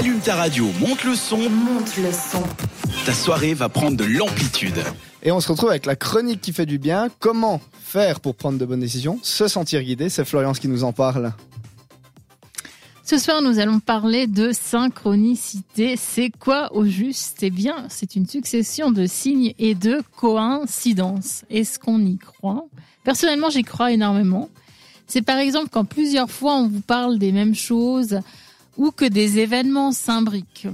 Allume ta radio, monte le son. Monte le son. Ta soirée va prendre de l'amplitude. Et on se retrouve avec la chronique qui fait du bien. Comment faire pour prendre de bonnes décisions Se sentir guidé. C'est Florian qui nous en parle. Ce soir, nous allons parler de synchronicité. C'est quoi au juste? Eh bien, c'est une succession de signes et de coïncidences. Est-ce qu'on y croit? Personnellement, j'y crois énormément. C'est par exemple quand plusieurs fois on vous parle des mêmes choses ou que des événements s'imbriquent.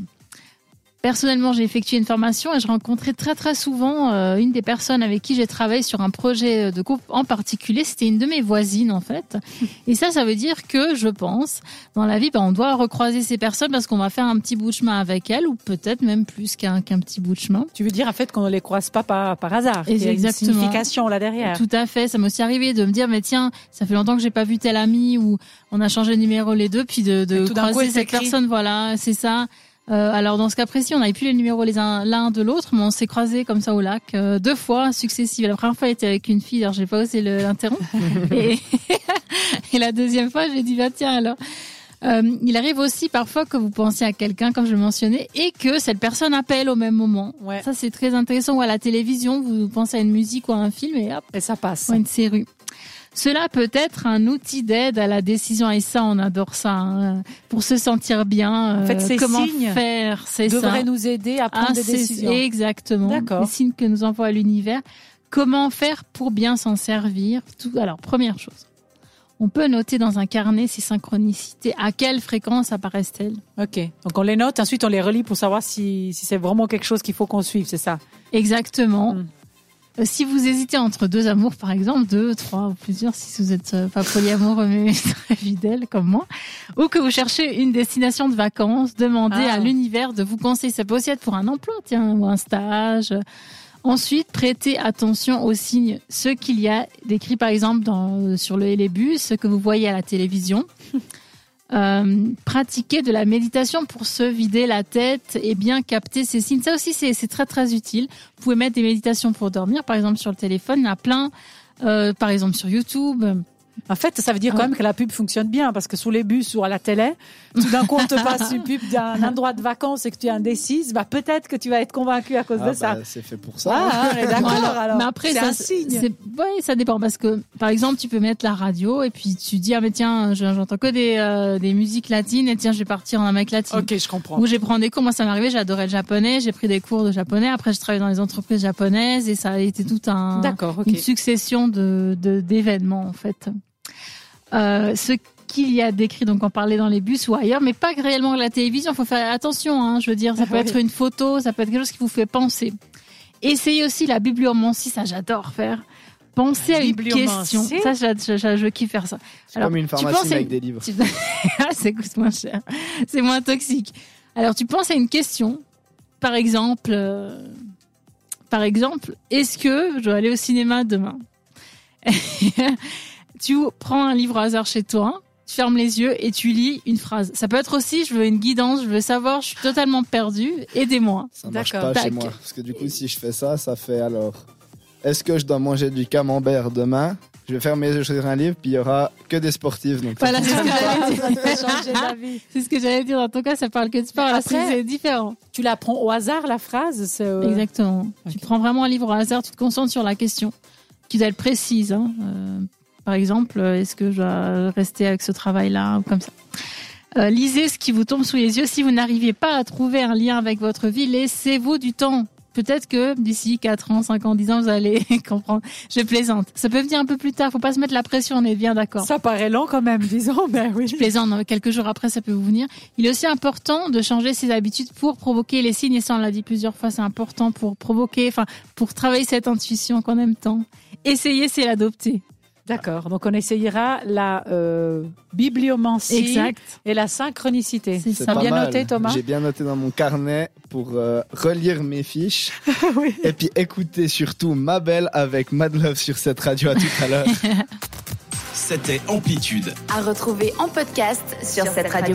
Personnellement, j'ai effectué une formation et je rencontrais très très souvent euh, une des personnes avec qui j'ai travaillé sur un projet de groupe en particulier. C'était une de mes voisines en fait. Et ça, ça veut dire que je pense dans la vie, ben, on doit recroiser ces personnes parce qu'on va faire un petit bout de chemin avec elles ou peut-être même plus qu'un qu'un petit bout de chemin. Tu veux dire en fait qu'on ne les croise pas par, par hasard Et qu'il y a exactement. une signification là derrière. Tout à fait. Ça m'est aussi arrivé de me dire, mais tiens, ça fait longtemps que j'ai pas vu tel ami ou on a changé de numéro les deux, puis de, de coup, croiser cette personne. Voilà, c'est ça. Euh, alors dans ce cas précis, on n'avait plus les numéros les uns l'un de l'autre, mais on s'est croisés comme ça au lac euh, deux fois successives. La première fois, était avec une fille, alors j'ai pas osé l'interrompre. et, et la deuxième fois, j'ai dit bah tiens alors. Euh, il arrive aussi parfois que vous pensiez à quelqu'un, comme je le mentionnais, et que cette personne appelle au même moment. Ouais. Ça, c'est très intéressant. Ou à la télévision, vous pensez à une musique ou à un film, et hop, Et ça passe. ou à une série. Cela peut être un outil d'aide à la décision, et ça, on adore ça, hein, pour se sentir bien. En fait, euh, ces comment signes faire, c'est ça. devrait nous aider à prendre Ah, des décisions. Exactement. D'accord. Les signes que nous envoie l'univers. Comment faire pour bien s'en servir? Tout. Alors, première chose. On peut noter dans un carnet ces synchronicités. À quelle fréquence apparaissent-elles? Ok. Donc on les note, ensuite on les relit pour savoir si, si c'est vraiment quelque chose qu'il faut qu'on suive, c'est ça? Exactement. Mm. Euh, Si vous hésitez entre deux amours, par exemple, deux, trois ou plusieurs, si vous êtes euh, pas polyamoureux mais très fidèle comme moi, ou que vous cherchez une destination de vacances, demandez Ah. à l'univers de vous conseiller. Ça peut aussi être pour un emploi, tiens, ou un stage. Ensuite, prêtez attention aux signes, ceux qu'il y a décrits par exemple dans, euh, sur le hélébus, ce que vous voyez à la télévision. Euh, pratiquer de la méditation pour se vider la tête et bien capter ces signes. Ça aussi, c'est très très utile. Vous pouvez mettre des méditations pour dormir, par exemple sur le téléphone, il y en a plein. Euh, par exemple sur YouTube. En fait, ça veut dire quand Ah. même que la pub fonctionne bien parce que sous les bus ou à la télé, tout d'un coup on te passe une pub d'un endroit de vacances et que tu es indécise, bah peut-être que tu vas être convaincu à cause Ah, de ça. bah, c'est fait pour ça. Ah, d'accord alors. Mais après, c'est ça, un signe. c'est- ouais, ça dépend parce que, par exemple, tu peux mettre la radio et puis tu dis ah mais tiens, je- j'entends que des euh, des musiques latines et tiens, je vais partir en Amérique latine. Ok, je comprends. Où j'ai pris des cours, moi ça m'est arrivé, j'adorais le japonais, j'ai pris des cours de japonais, après j'ai travaillé dans les entreprises japonaises et ça a été tout un D'accord, ok. une succession de- d'événements en fait. Euh, ce qu'il y a décrit, donc on parlait dans les bus ou ailleurs, mais pas réellement à la télévision. Il faut faire attention, hein, je veux dire, ça Ah peut être une photo, ça peut être quelque chose qui vous fait penser. Essayez aussi la bibliomancie, ça j'adore faire. Pensez à une question. Ça, je, je, je, je kiffe faire ça. C'est Alors, comme une tu pharmacie penses avec des livres. Ah, ça coûte moins cher. C'est moins toxique. Alors, tu penses à une question. Par exemple, euh, par exemple, est-ce que je dois aller au cinéma demain? Tu prends un livre au hasard chez toi, tu fermes les yeux et tu lis une phrase. Ça peut être aussi, je veux une guidance, je veux savoir, je suis totalement perdue, aidez-moi. Ça marche pas chez moi. Parce que du coup, si je fais ça, ça fait alors. Est-ce que je dois manger du camembert demain? Je vais faire mes yeux choisir un livre, puis il y aura que des sportifs. Donc Voilà, c'est ce que j'allais dire. changer d'avis. C'est ce que j'allais dire. Dans ton cas, ça parle que de sport. C'est différent. Tu la prends au hasard la phrase Exactement. Tu prends vraiment un livre au hasard, tu te concentres sur la question, qui doit être précise. hein. Euh, par exemple, euh, est-ce que je dois rester avec ce travail-là ou comme ça Euh, Lisez ce qui vous tombe sous les yeux. Si vous n'arrivez pas à trouver un lien avec votre vie, laissez-vous du temps. Peut-être que d'ici 4 ans, 5 ans, 10 ans, vous allez comprendre. Je plaisante. Ça peut venir un peu plus tard. Faut pas se mettre la pression. On est bien d'accord. Ça paraît long quand même, disons, mais oui. Je plaisante, non, quelques jours après, ça peut vous venir. Il est aussi important de changer ses habitudes pour provoquer les signes, et ça, on l'a dit plusieurs fois, c'est important pour provoquer, enfin, pour travailler cette intuition qu'on aime tant. Essayer, c'est l'adopter. D'accord, donc on essayera la euh, bibliomancie Exact. et la synchronicité. C'est ça. Bien mal. noté, Thomas J'ai bien noté dans mon carnet pour euh, relire mes fiches. Oui. Et puis écouter surtout Ma Belle avec Mad Love sur cette radio à tout à l'heure. C'était Amplitude. À retrouver en podcast sur cette radio.